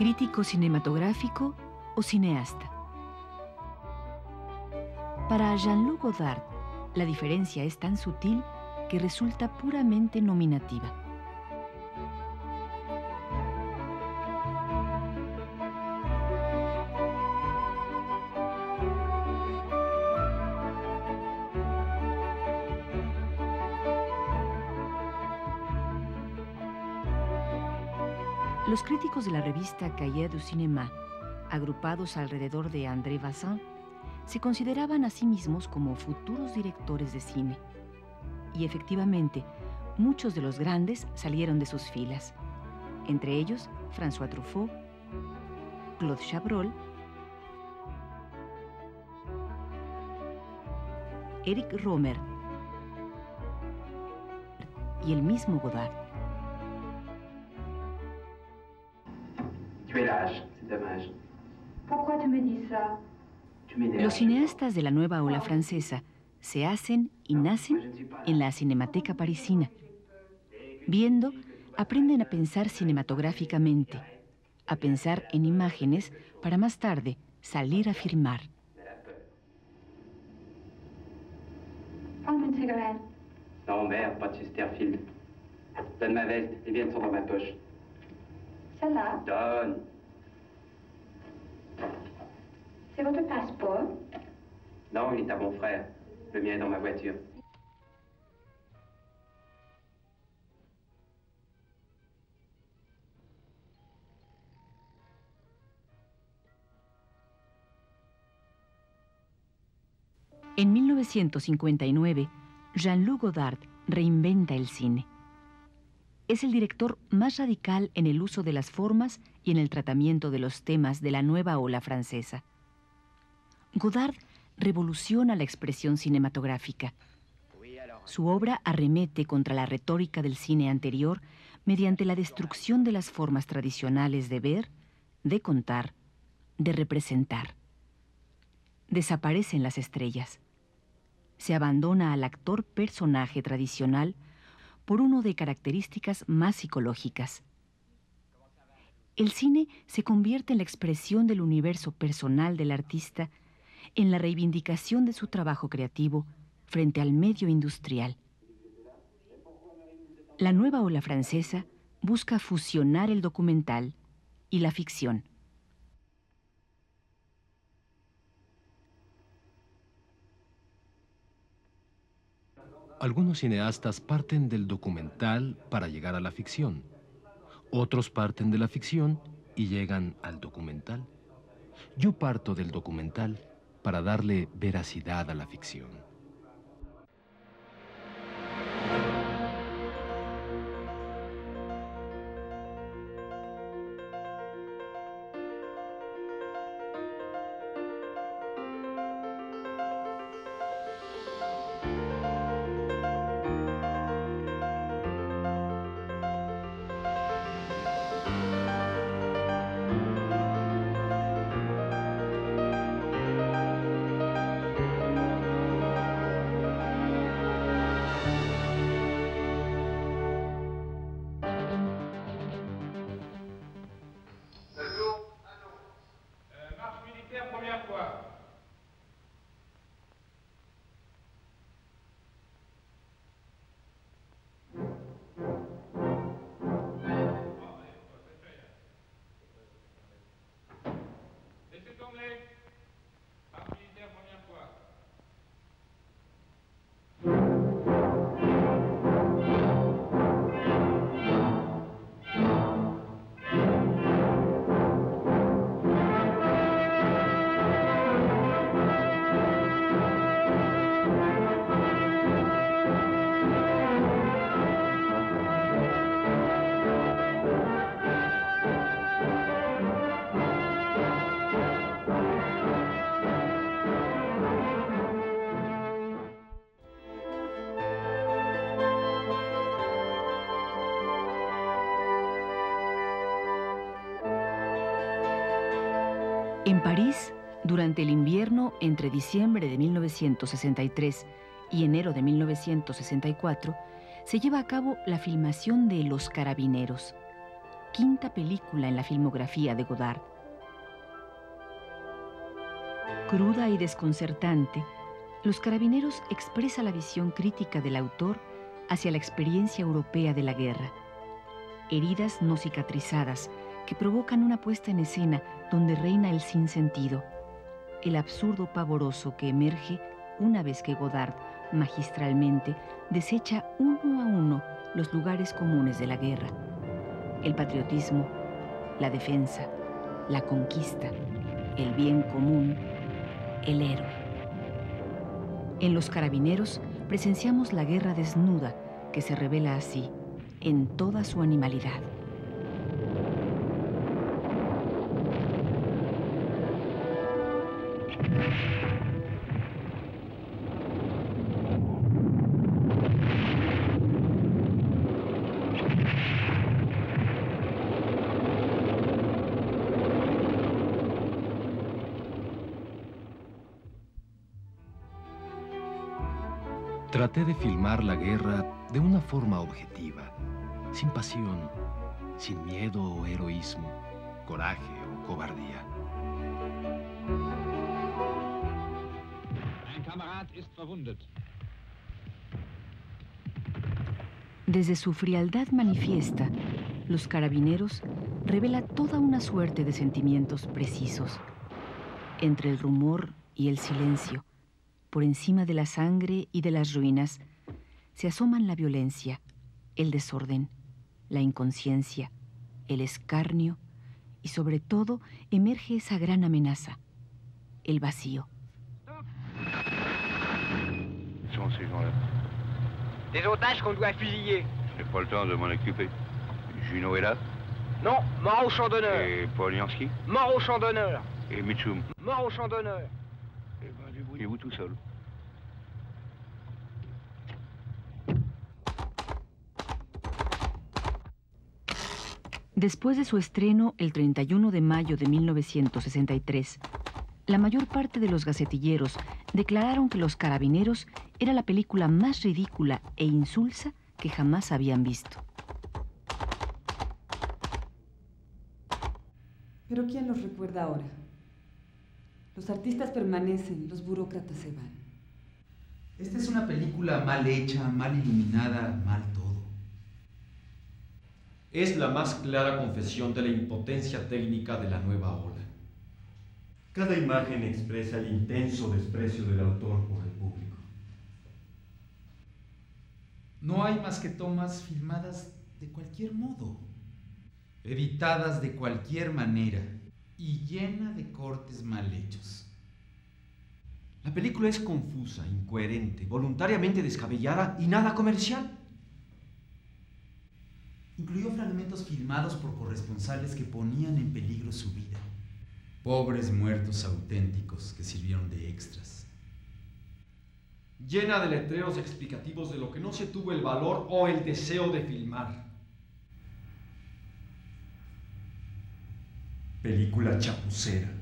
crítico cinematográfico o cineasta. Para Jean-Luc Godard, la diferencia es tan sutil que resulta puramente nominativa. Los críticos de la revista Cahiers du Cinéma, agrupados alrededor de André Bazin, se consideraban a sí mismos como futuros directores de cine. Y efectivamente, muchos de los grandes salieron de sus filas, entre ellos François Truffaut, Claude Chabrol, Eric Romer y el mismo Godard. Tu es lâche, c'est dommage. Pourquoi tu me dis ça Tu m'énerves. Los cineastas de la nueva ola francesa se hacen y nacen en la Cinemateca Parisina. Viendo, aprenden a pensar cinematográficamente, a pensar en imágenes para más tarde salir a filmar. Non, merde, pas de Chesterfield. Donne ma veste, les viennes sont dans ma poche. Celle-là, Donne. C'est votre passeport. Non, il est à mon frère. Le mien est dans ma voiture. En 1959, Jean-Luc Godard reinventa el cine. Es el director más radical en el uso de las formas y en el tratamiento de los temas de la nueva ola francesa. Godard revoluciona la expresión cinematográfica. Su obra arremete contra la retórica del cine anterior mediante la destrucción de las formas tradicionales de ver, de contar, de representar. Desaparecen las estrellas. Se abandona al actor personaje tradicional por uno de características más psicológicas. El cine se convierte en la expresión del universo personal del artista, en la reivindicación de su trabajo creativo frente al medio industrial. La nueva ola francesa busca fusionar el documental y la ficción. Algunos cineastas parten del documental para llegar a la ficción. Otros parten de la ficción y llegan al documental. Yo parto del documental para darle veracidad a la ficción. Lord En París, durante el invierno entre diciembre de 1963 y enero de 1964, se lleva a cabo la filmación de Los Carabineros. quinta película en la filmografía de Godard. Cruda y desconcertante, Los Carabineros expresa la visión crítica del autor hacia la experiencia europea de la guerra. Heridas no cicatrizadas que provocan una puesta en escena donde reina el sinsentido, el absurdo pavoroso que emerge una vez que Godard magistralmente desecha uno a uno los lugares comunes de la guerra. El patriotismo, la defensa, la conquista, el bien común, el héroe. En los carabineros presenciamos la guerra desnuda que se revela así, en toda su animalidad. Traté de filmar la guerra de una forma objetiva, sin pasión, sin miedo o heroísmo, coraje o cobardía. Desde su frialdad manifiesta, los carabineros revela toda una suerte de sentimientos precisos. Entre el rumor y el silencio, por encima de la sangre y de las ruinas, se asoman la violencia, el desorden, la inconsciencia, el escarnio y sobre todo emerge esa gran amenaza, el vacío. sont ces gens-là Des otages qu'on doit fusiller. J'ai pas le temps de m'en occuper. Juno est là Non, mort au champ d'honneur. Et Poliansky Mort au champ d'honneur. Et Mitchum Mort au champ d'honneur. Ben, débrouillez-vous tout seul. Después de su estreno el 31 de mayo de 1963, la mayor parte de los gacetilleros declararon que Los Carabineros era la película más ridícula e insulsa que jamás habían visto. Pero ¿quién los recuerda ahora? Los artistas permanecen, los burócratas se van. Esta es una película mal hecha, mal iluminada, mal todo. Es la más clara confesión de la impotencia técnica de la nueva ola. Cada imagen expresa el intenso desprecio del autor por el público. No hay más que tomas filmadas de cualquier modo, editadas de cualquier manera y llena de cortes mal hechos. La película es confusa, incoherente, voluntariamente descabellada y nada comercial. Incluyó fragmentos filmados por corresponsales que ponían en peligro su vida. Pobres muertos auténticos que sirvieron de extras. Llena de letreros explicativos de lo que no se tuvo el valor o el deseo de filmar. Película chapucera.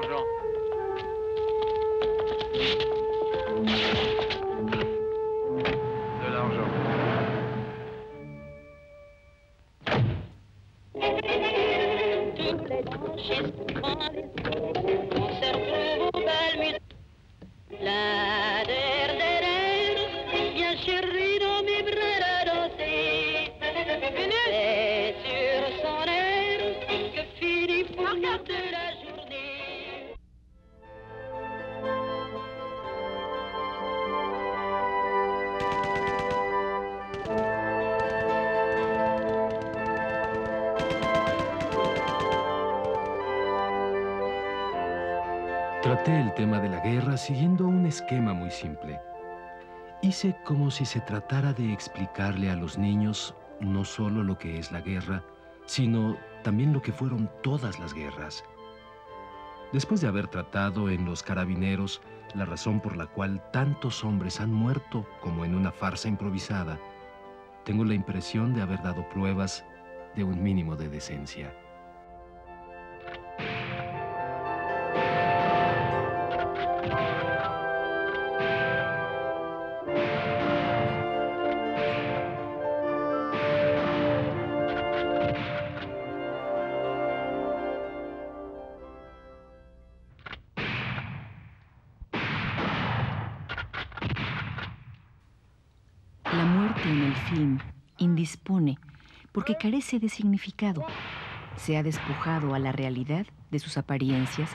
L'argent. El tema de la guerra siguiendo un esquema muy simple. Hice como si se tratara de explicarle a los niños no solo lo que es la guerra, sino también lo que fueron todas las guerras. Después de haber tratado en los carabineros la razón por la cual tantos hombres han muerto como en una farsa improvisada, tengo la impresión de haber dado pruebas de un mínimo de decencia. Porque carece de significado. Se ha despojado a la realidad de sus apariencias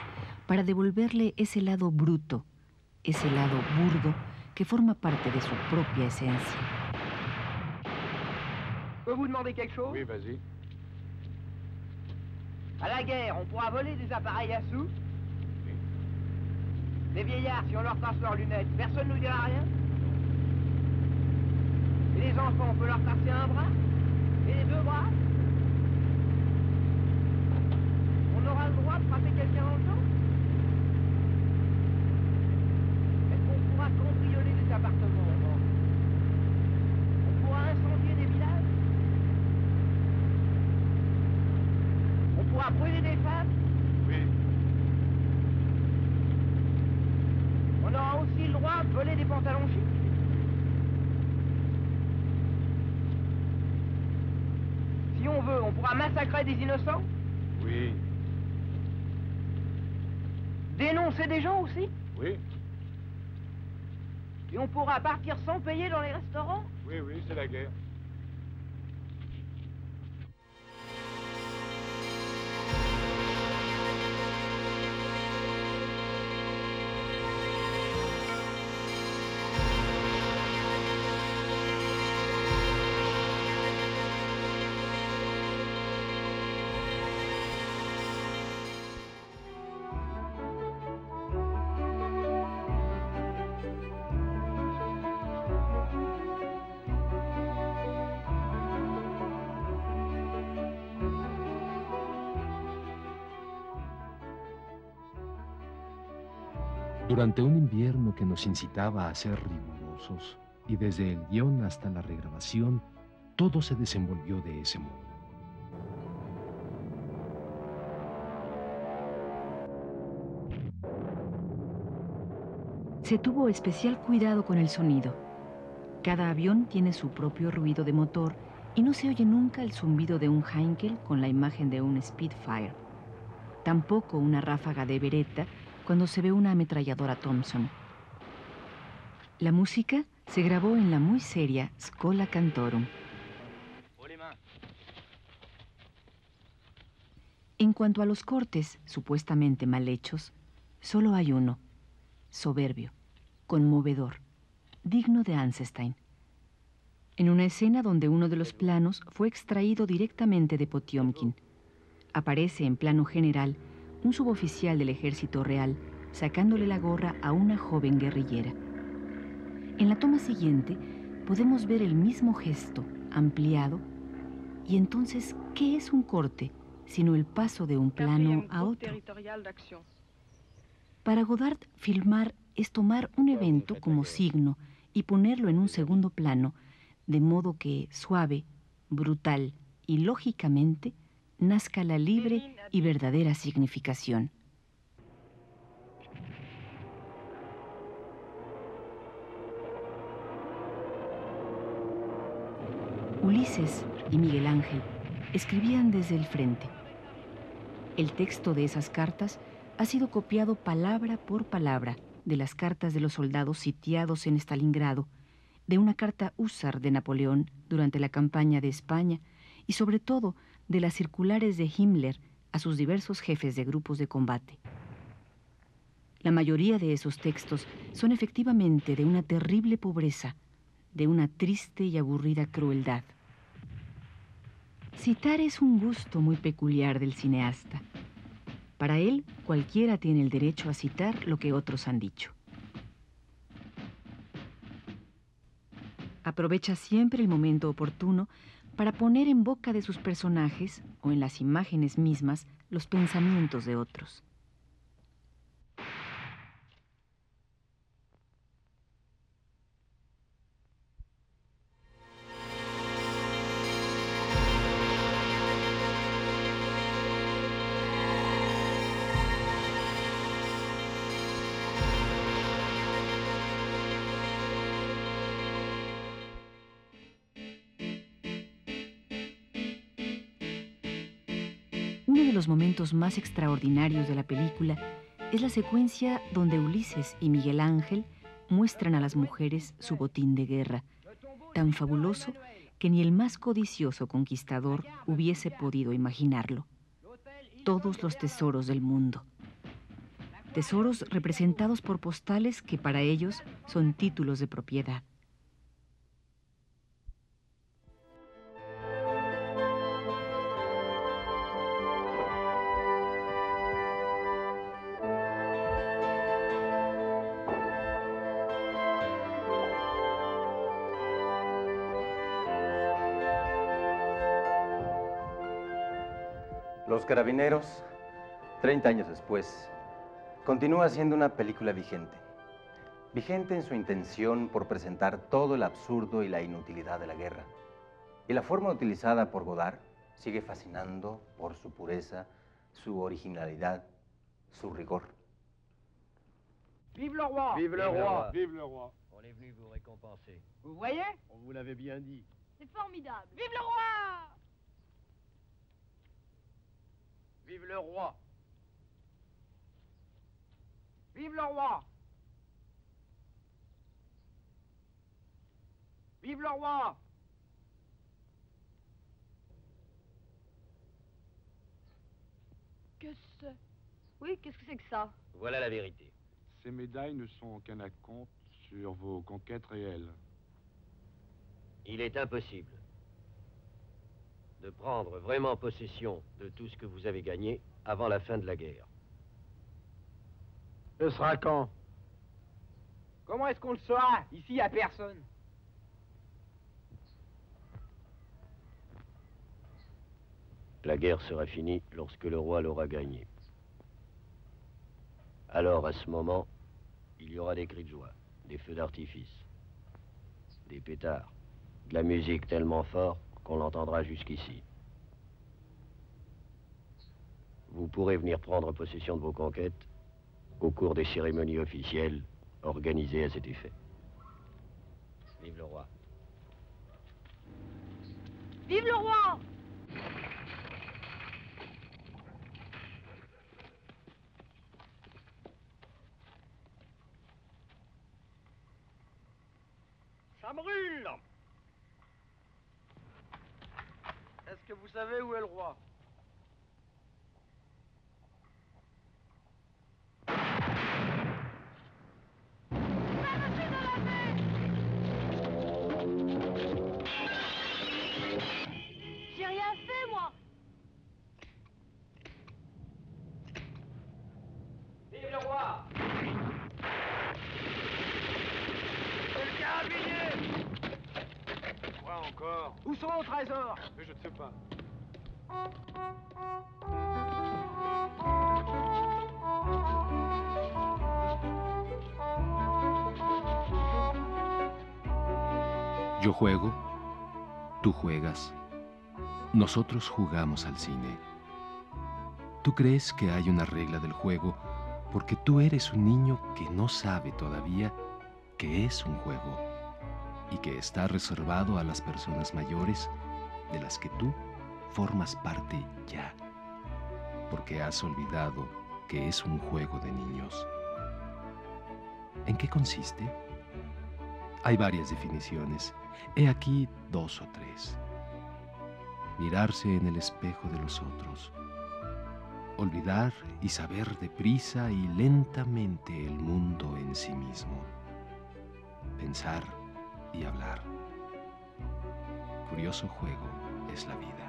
para devolverle ese lado bruto, ese lado burdo que forma parte de su propia esencia. peux vous demander quelque chose Oui, vas-y. À la guerre, on pourra voler des appareils à sous Les vieillards, si on leur passe leurs lunettes, personne ne nous dira rien Et les enfants, on peut leur passer un bras Et les deux bras On aura le droit de frapper quelqu'un dans le dos Est-ce qu'on pourra cambrioler des appartements non On pourra incendier des villages On pourra brûler des femmes Oui. On aura aussi le droit de voler des pantalons chics Si on veut, on pourra massacrer des innocents Oui. Dénoncer des gens aussi Oui. Et on pourra partir sans payer dans les restaurants? Oui, oui, c'est la guerre. Durante un invierno que nos incitaba a ser rigurosos, y desde el guion hasta la regrabación, todo se desenvolvió de ese modo. Se tuvo especial cuidado con el sonido. Cada avión tiene su propio ruido de motor y no se oye nunca el zumbido de un Heinkel con la imagen de un Spitfire. Tampoco una ráfaga de Beretta cuando se ve una ametralladora Thompson. La música se grabó en la muy seria Scola Cantorum. En cuanto a los cortes supuestamente mal hechos, solo hay uno, soberbio, conmovedor, digno de Ansenstein. En una escena donde uno de los planos fue extraído directamente de Potiomkin, aparece en plano general un suboficial del ejército real sacándole la gorra a una joven guerrillera. En la toma siguiente podemos ver el mismo gesto ampliado y entonces, ¿qué es un corte sino el paso de un plano a otro? Para Godard, filmar es tomar un evento como signo y ponerlo en un segundo plano, de modo que suave, brutal y lógicamente nazca la libre y verdadera significación. Ulises y Miguel Ángel escribían desde el frente. El texto de esas cartas ha sido copiado palabra por palabra de las cartas de los soldados sitiados en Stalingrado, de una carta húsar de Napoleón durante la campaña de España y sobre todo de las circulares de Himmler a sus diversos jefes de grupos de combate. La mayoría de esos textos son efectivamente de una terrible pobreza, de una triste y aburrida crueldad. Citar es un gusto muy peculiar del cineasta. Para él, cualquiera tiene el derecho a citar lo que otros han dicho. Aprovecha siempre el momento oportuno para poner en boca de sus personajes o en las imágenes mismas los pensamientos de otros. Uno de los momentos más extraordinarios de la película es la secuencia donde Ulises y Miguel Ángel muestran a las mujeres su botín de guerra, tan fabuloso que ni el más codicioso conquistador hubiese podido imaginarlo. Todos los tesoros del mundo. Tesoros representados por postales que para ellos son títulos de propiedad. Los Carabineros, 30 años después, continúa siendo una película vigente. Vigente en su intención por presentar todo el absurdo y la inutilidad de la guerra. Y la forma utilizada por Godard sigue fascinando por su pureza, su originalidad, su rigor. Vive le roi Vive le roi Vive le roi On est venu vous récompenser. Vous voyez On vous l'avait bien dit. C'est formidable. Vive le roi Vive le roi. Vive le roi. Vive le roi. Qu'est-ce que c'est Oui, qu'est-ce que c'est que ça? Voilà la vérité. Ces médailles ne sont qu'un acompte sur vos conquêtes réelles. Il est impossible de prendre vraiment possession de tout ce que vous avez gagné avant la fin de la guerre. Ce sera quand? Comment est-ce qu'on le saura? Ici, il n'y a personne. La guerre sera finie lorsque le roi l'aura gagnée. Alors, à ce moment, il y aura des cris de joie, des feux d'artifice, des pétards, de la musique tellement fort qu'on l'entendra jusqu'ici. Vous pourrez venir prendre possession de vos conquêtes au cours des cérémonies officielles organisées à cet effet. Vive le roi. Vive le roi Ça brûle Est-ce que vous savez où est le roi. J'ai rien fait, moi. Vive le roi. Le carabinier. Quoi encore. Où sont nos trésors? Mais je ne sais pas. Yo juego, tú juegas, nosotros jugamos al cine. Tú crees que hay una regla del juego porque tú eres un niño que no sabe todavía que es un juego y que está reservado a las personas mayores de las que tú formas parte ya, porque has olvidado que es un juego de niños. ¿En qué consiste? Hay varias definiciones. He aquí dos o tres. Mirarse en el espejo de los otros. Olvidar y saber deprisa y lentamente el mundo en sí mismo. Pensar y hablar. Curioso juego es la vida.